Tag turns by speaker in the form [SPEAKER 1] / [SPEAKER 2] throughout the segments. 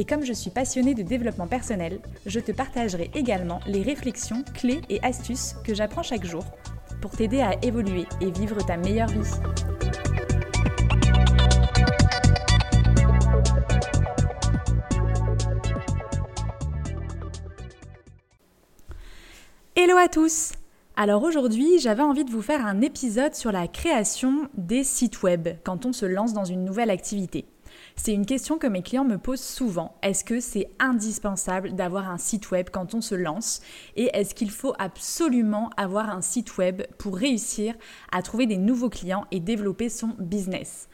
[SPEAKER 1] Et comme je suis passionnée de développement personnel, je te partagerai également les réflexions, clés et astuces que j'apprends chaque jour pour t'aider à évoluer et vivre ta meilleure vie. Hello à tous Alors aujourd'hui, j'avais envie de vous faire un épisode sur la création des sites web quand on se lance dans une nouvelle activité. C'est une question que mes clients me posent souvent. Est-ce que c'est indispensable d'avoir un site web quand on se lance? Et est-ce qu'il faut absolument avoir un site web pour réussir à trouver des nouveaux clients et développer son business?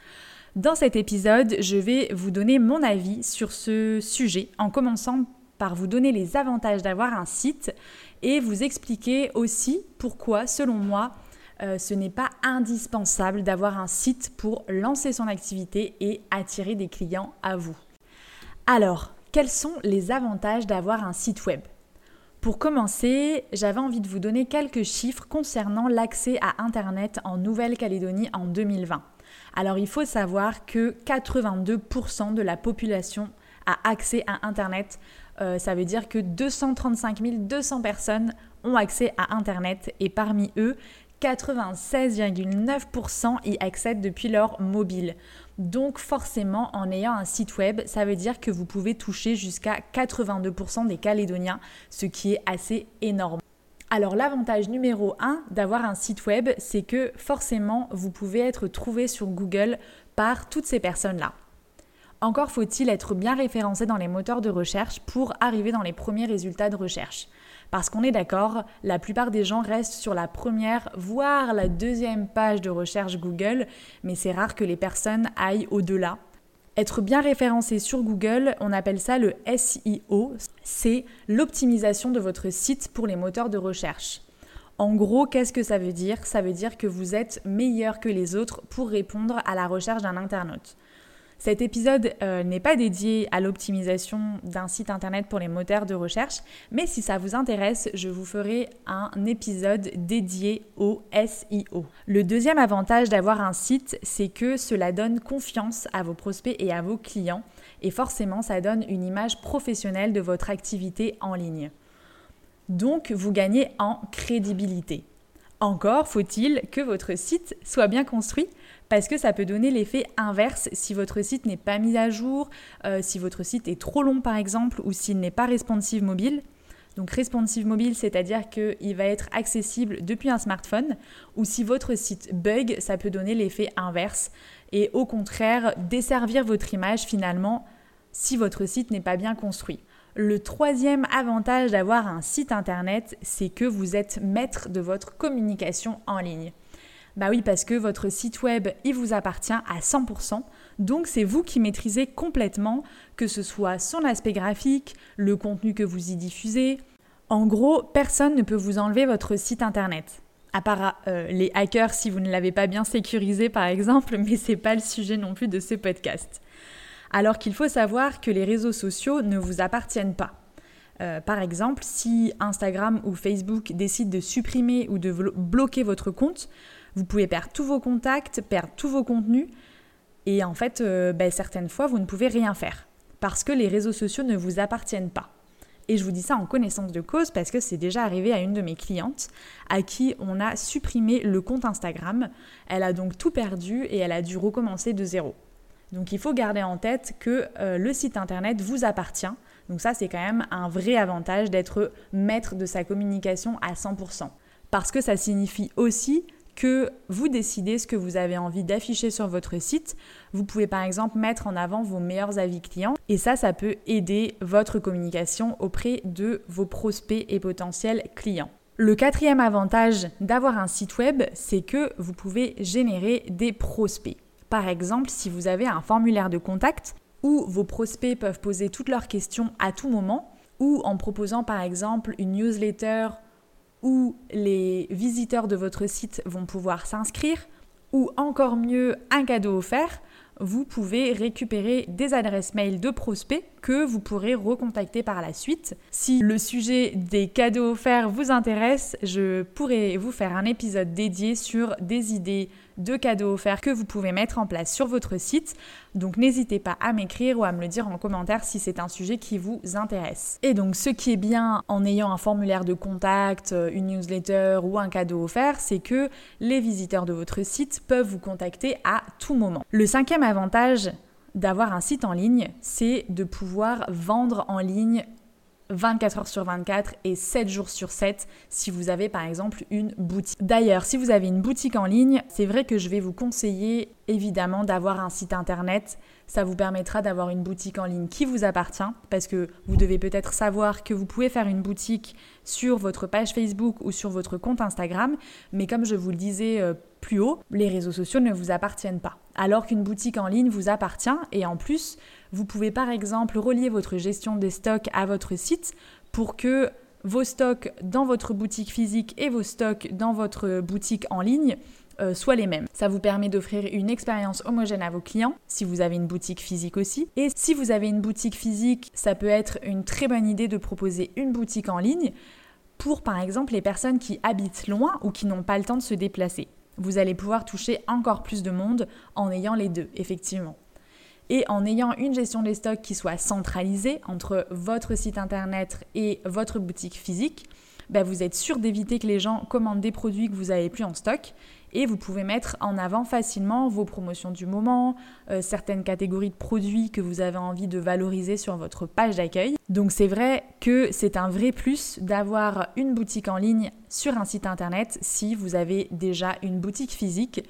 [SPEAKER 1] Dans cet épisode, je vais vous donner mon avis sur ce sujet en commençant par vous donner les avantages d'avoir un site et vous expliquer aussi pourquoi, selon moi, euh, ce n'est pas indispensable d'avoir un site pour lancer son activité et attirer des clients à vous. Alors, quels sont les avantages d'avoir un site web? Pour commencer, j'avais envie de vous donner quelques chiffres concernant l'accès à Internet en Nouvelle-Calédonie en 2020. Alors, il faut savoir que 82% de la population a accès à Internet. Euh, ça veut dire que 235 200 personnes ont accès à Internet et parmi eux, 96,9% y accèdent depuis leur mobile. Donc forcément, en ayant un site web, ça veut dire que vous pouvez toucher jusqu'à 82% des Calédoniens, ce qui est assez énorme. Alors l'avantage numéro 1 d'avoir un site web, c'est que forcément, vous pouvez être trouvé sur Google par toutes ces personnes-là. Encore faut-il être bien référencé dans les moteurs de recherche pour arriver dans les premiers résultats de recherche. Parce qu'on est d'accord, la plupart des gens restent sur la première, voire la deuxième page de recherche Google, mais c'est rare que les personnes aillent au-delà. Être bien référencé sur Google, on appelle ça le SEO, c'est l'optimisation de votre site pour les moteurs de recherche. En gros, qu'est-ce que ça veut dire? Ça veut dire que vous êtes meilleur que les autres pour répondre à la recherche d'un internaute. Cet épisode euh, n'est pas dédié à l'optimisation d'un site internet pour les moteurs de recherche, mais si ça vous intéresse, je vous ferai un épisode dédié au SEO. Le deuxième avantage d'avoir un site, c'est que cela donne confiance à vos prospects et à vos clients, et forcément ça donne une image professionnelle de votre activité en ligne. Donc vous gagnez en crédibilité. Encore faut-il que votre site soit bien construit parce que ça peut donner l'effet inverse si votre site n'est pas mis à jour, euh, si votre site est trop long par exemple, ou s'il n'est pas responsive mobile. Donc responsive mobile, c'est-à-dire qu'il va être accessible depuis un smartphone, ou si votre site bug, ça peut donner l'effet inverse, et au contraire desservir votre image finalement si votre site n'est pas bien construit. Le troisième avantage d'avoir un site internet, c'est que vous êtes maître de votre communication en ligne. Bah oui, parce que votre site web, il vous appartient à 100%. Donc c'est vous qui maîtrisez complètement, que ce soit son aspect graphique, le contenu que vous y diffusez. En gros, personne ne peut vous enlever votre site internet. À part euh, les hackers si vous ne l'avez pas bien sécurisé par exemple, mais c'est pas le sujet non plus de ce podcast. Alors qu'il faut savoir que les réseaux sociaux ne vous appartiennent pas. Euh, par exemple, si Instagram ou Facebook décident de supprimer ou de bloquer votre compte, vous pouvez perdre tous vos contacts, perdre tous vos contenus, et en fait, euh, ben, certaines fois, vous ne pouvez rien faire, parce que les réseaux sociaux ne vous appartiennent pas. Et je vous dis ça en connaissance de cause parce que c'est déjà arrivé à une de mes clientes à qui on a supprimé le compte Instagram. Elle a donc tout perdu et elle a dû recommencer de zéro. Donc il faut garder en tête que euh, le site internet vous appartient. Donc ça c'est quand même un vrai avantage d'être maître de sa communication à 100%. Parce que ça signifie aussi que vous décidez ce que vous avez envie d'afficher sur votre site. Vous pouvez par exemple mettre en avant vos meilleurs avis clients et ça, ça peut aider votre communication auprès de vos prospects et potentiels clients. Le quatrième avantage d'avoir un site web, c'est que vous pouvez générer des prospects. Par exemple, si vous avez un formulaire de contact où vos prospects peuvent poser toutes leurs questions à tout moment, ou en proposant par exemple une newsletter où les visiteurs de votre site vont pouvoir s'inscrire, ou encore mieux un cadeau offert, vous pouvez récupérer des adresses mail de prospects que vous pourrez recontacter par la suite. Si le sujet des cadeaux offerts vous intéresse, je pourrais vous faire un épisode dédié sur des idées de cadeaux offerts que vous pouvez mettre en place sur votre site. Donc n'hésitez pas à m'écrire ou à me le dire en commentaire si c'est un sujet qui vous intéresse. Et donc ce qui est bien en ayant un formulaire de contact, euh, une newsletter ou un cadeau offert, c'est que les visiteurs de votre site peuvent vous contacter à tout moment. Le cinquième avantage d'avoir un site en ligne, c'est de pouvoir vendre en ligne 24 heures sur 24 et 7 jours sur 7 si vous avez par exemple une boutique. D'ailleurs, si vous avez une boutique en ligne, c'est vrai que je vais vous conseiller évidemment d'avoir un site internet. Ça vous permettra d'avoir une boutique en ligne qui vous appartient parce que vous devez peut-être savoir que vous pouvez faire une boutique sur votre page Facebook ou sur votre compte Instagram, mais comme je vous le disais euh, plus haut, les réseaux sociaux ne vous appartiennent pas. Alors qu'une boutique en ligne vous appartient et en plus, vous pouvez par exemple relier votre gestion des stocks à votre site pour que vos stocks dans votre boutique physique et vos stocks dans votre boutique en ligne euh, soient les mêmes. Ça vous permet d'offrir une expérience homogène à vos clients, si vous avez une boutique physique aussi. Et si vous avez une boutique physique, ça peut être une très bonne idée de proposer une boutique en ligne pour par exemple les personnes qui habitent loin ou qui n'ont pas le temps de se déplacer. Vous allez pouvoir toucher encore plus de monde en ayant les deux, effectivement. Et en ayant une gestion des stocks qui soit centralisée entre votre site internet et votre boutique physique, bah, vous êtes sûr d'éviter que les gens commandent des produits que vous n'avez plus en stock et vous pouvez mettre en avant facilement vos promotions du moment, euh, certaines catégories de produits que vous avez envie de valoriser sur votre page d'accueil. Donc c'est vrai que c'est un vrai plus d'avoir une boutique en ligne sur un site internet si vous avez déjà une boutique physique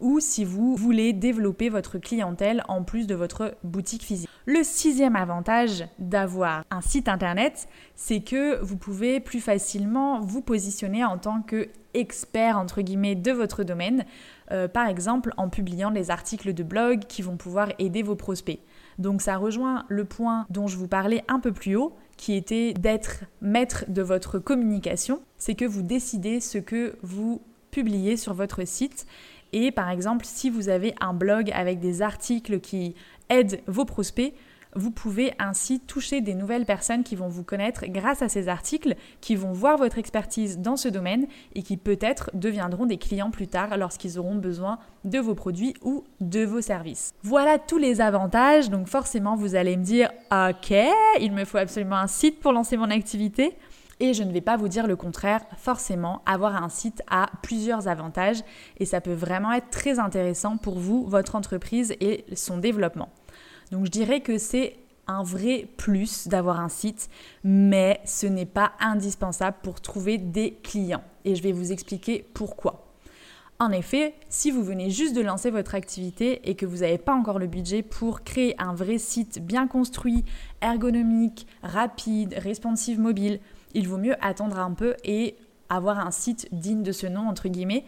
[SPEAKER 1] ou si vous voulez développer votre clientèle en plus de votre boutique physique. Le sixième avantage d'avoir un site internet, c'est que vous pouvez plus facilement vous positionner en tant que expert entre guillemets de votre domaine, euh, par exemple en publiant des articles de blog qui vont pouvoir aider vos prospects. Donc ça rejoint le point dont je vous parlais un peu plus haut, qui était d'être maître de votre communication. C'est que vous décidez ce que vous publiez sur votre site et par exemple, si vous avez un blog avec des articles qui aident vos prospects, vous pouvez ainsi toucher des nouvelles personnes qui vont vous connaître grâce à ces articles, qui vont voir votre expertise dans ce domaine et qui peut-être deviendront des clients plus tard lorsqu'ils auront besoin de vos produits ou de vos services. Voilà tous les avantages, donc forcément vous allez me dire ok, il me faut absolument un site pour lancer mon activité. Et je ne vais pas vous dire le contraire, forcément, avoir un site a plusieurs avantages et ça peut vraiment être très intéressant pour vous, votre entreprise et son développement. Donc je dirais que c'est un vrai plus d'avoir un site, mais ce n'est pas indispensable pour trouver des clients. Et je vais vous expliquer pourquoi. En effet, si vous venez juste de lancer votre activité et que vous n'avez pas encore le budget pour créer un vrai site bien construit, ergonomique, rapide, responsive mobile, il vaut mieux attendre un peu et avoir un site digne de ce nom, entre guillemets.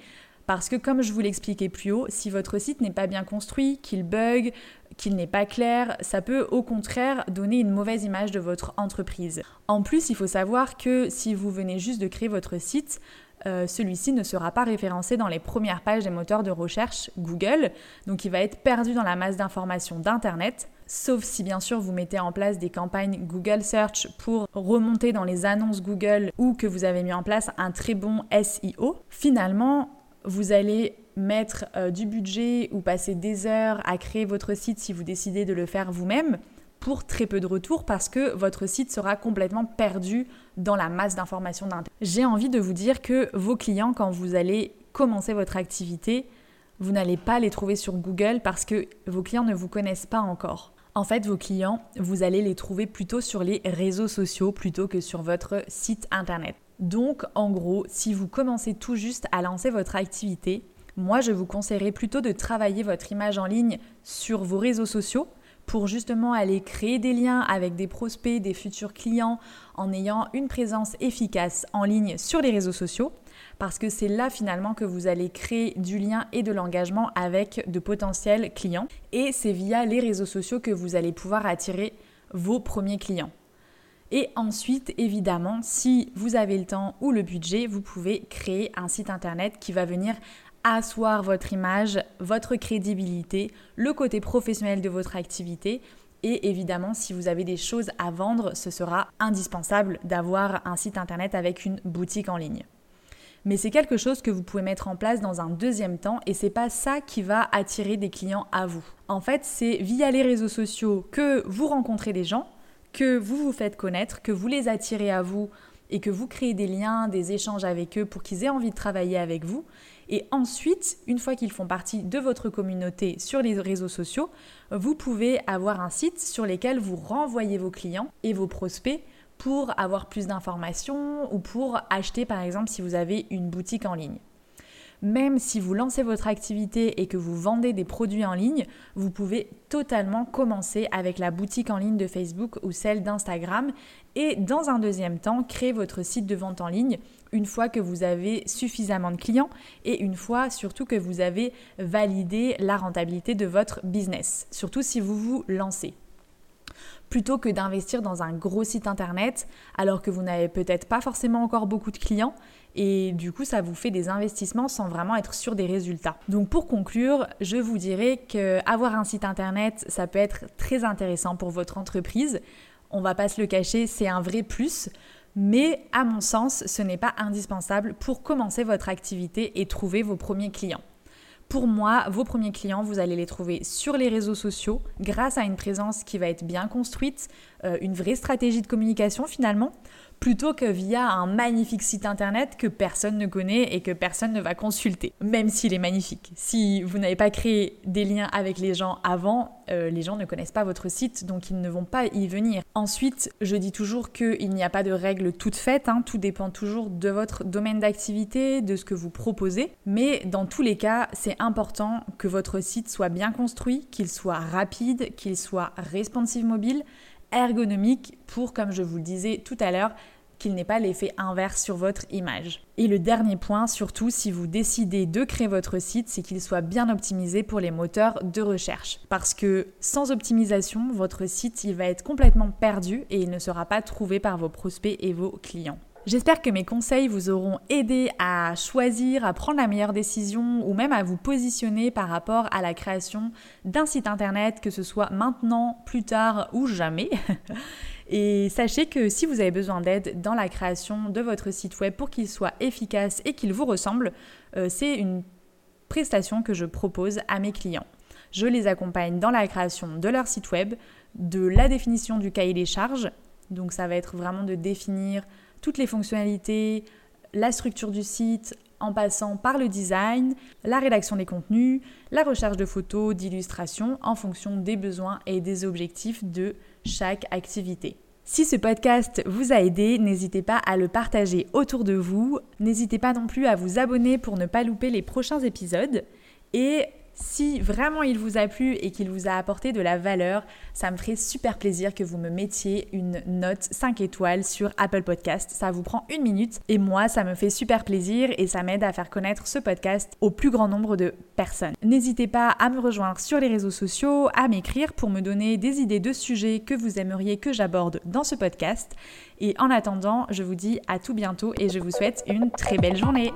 [SPEAKER 1] Parce que comme je vous l'expliquais plus haut, si votre site n'est pas bien construit, qu'il bug, qu'il n'est pas clair, ça peut au contraire donner une mauvaise image de votre entreprise. En plus, il faut savoir que si vous venez juste de créer votre site, euh, celui-ci ne sera pas référencé dans les premières pages des moteurs de recherche Google, donc il va être perdu dans la masse d'informations d'Internet, sauf si bien sûr vous mettez en place des campagnes Google Search pour remonter dans les annonces Google ou que vous avez mis en place un très bon SEO. Finalement, vous allez mettre euh, du budget ou passer des heures à créer votre site si vous décidez de le faire vous-même pour très peu de retours parce que votre site sera complètement perdu dans la masse d'informations d'Internet. J'ai envie de vous dire que vos clients, quand vous allez commencer votre activité, vous n'allez pas les trouver sur Google parce que vos clients ne vous connaissent pas encore. En fait, vos clients, vous allez les trouver plutôt sur les réseaux sociaux plutôt que sur votre site internet. Donc, en gros, si vous commencez tout juste à lancer votre activité, moi, je vous conseillerais plutôt de travailler votre image en ligne sur vos réseaux sociaux pour justement aller créer des liens avec des prospects, des futurs clients en ayant une présence efficace en ligne sur les réseaux sociaux parce que c'est là finalement que vous allez créer du lien et de l'engagement avec de potentiels clients et c'est via les réseaux sociaux que vous allez pouvoir attirer vos premiers clients. Et ensuite, évidemment, si vous avez le temps ou le budget, vous pouvez créer un site internet qui va venir asseoir votre image, votre crédibilité, le côté professionnel de votre activité. Et évidemment, si vous avez des choses à vendre, ce sera indispensable d'avoir un site internet avec une boutique en ligne. Mais c'est quelque chose que vous pouvez mettre en place dans un deuxième temps et c'est pas ça qui va attirer des clients à vous. En fait, c'est via les réseaux sociaux que vous rencontrez des gens, que vous vous faites connaître, que vous les attirez à vous et que vous créez des liens, des échanges avec eux pour qu'ils aient envie de travailler avec vous. Et ensuite, une fois qu'ils font partie de votre communauté sur les réseaux sociaux, vous pouvez avoir un site sur lequel vous renvoyez vos clients et vos prospects pour avoir plus d'informations ou pour acheter par exemple si vous avez une boutique en ligne. Même si vous lancez votre activité et que vous vendez des produits en ligne, vous pouvez totalement commencer avec la boutique en ligne de Facebook ou celle d'Instagram et dans un deuxième temps, créer votre site de vente en ligne une fois que vous avez suffisamment de clients et une fois surtout que vous avez validé la rentabilité de votre business, surtout si vous vous lancez plutôt que d'investir dans un gros site internet alors que vous n'avez peut-être pas forcément encore beaucoup de clients et du coup ça vous fait des investissements sans vraiment être sûr des résultats. Donc pour conclure, je vous dirais que avoir un site internet, ça peut être très intéressant pour votre entreprise. On va pas se le cacher, c'est un vrai plus. Mais à mon sens, ce n'est pas indispensable pour commencer votre activité et trouver vos premiers clients. Pour moi, vos premiers clients, vous allez les trouver sur les réseaux sociaux grâce à une présence qui va être bien construite, euh, une vraie stratégie de communication finalement plutôt que via un magnifique site internet que personne ne connaît et que personne ne va consulter, même s'il est magnifique. Si vous n'avez pas créé des liens avec les gens avant, euh, les gens ne connaissent pas votre site, donc ils ne vont pas y venir. Ensuite, je dis toujours qu'il n'y a pas de règles toutes faites, hein. tout dépend toujours de votre domaine d'activité, de ce que vous proposez, mais dans tous les cas, c'est important que votre site soit bien construit, qu'il soit rapide, qu'il soit responsive mobile, ergonomique pour, comme je vous le disais tout à l'heure, qu'il n'ait pas l'effet inverse sur votre image. Et le dernier point, surtout si vous décidez de créer votre site, c'est qu'il soit bien optimisé pour les moteurs de recherche. Parce que sans optimisation, votre site il va être complètement perdu et il ne sera pas trouvé par vos prospects et vos clients. J'espère que mes conseils vous auront aidé à choisir, à prendre la meilleure décision ou même à vous positionner par rapport à la création d'un site internet, que ce soit maintenant, plus tard ou jamais. Et sachez que si vous avez besoin d'aide dans la création de votre site web pour qu'il soit efficace et qu'il vous ressemble, euh, c'est une prestation que je propose à mes clients. Je les accompagne dans la création de leur site web, de la définition du cahier des charges. Donc ça va être vraiment de définir toutes les fonctionnalités, la structure du site, en passant par le design, la rédaction des contenus, la recherche de photos, d'illustrations, en fonction des besoins et des objectifs de chaque activité. Si ce podcast vous a aidé, n'hésitez pas à le partager autour de vous. N'hésitez pas non plus à vous abonner pour ne pas louper les prochains épisodes. Et si vraiment il vous a plu et qu'il vous a apporté de la valeur, ça me ferait super plaisir que vous me mettiez une note 5 étoiles sur Apple Podcast. Ça vous prend une minute et moi, ça me fait super plaisir et ça m'aide à faire connaître ce podcast au plus grand nombre de personnes. N'hésitez pas à me rejoindre sur les réseaux sociaux, à m'écrire pour me donner des idées de sujets que vous aimeriez que j'aborde dans ce podcast. Et en attendant, je vous dis à tout bientôt et je vous souhaite une très belle journée.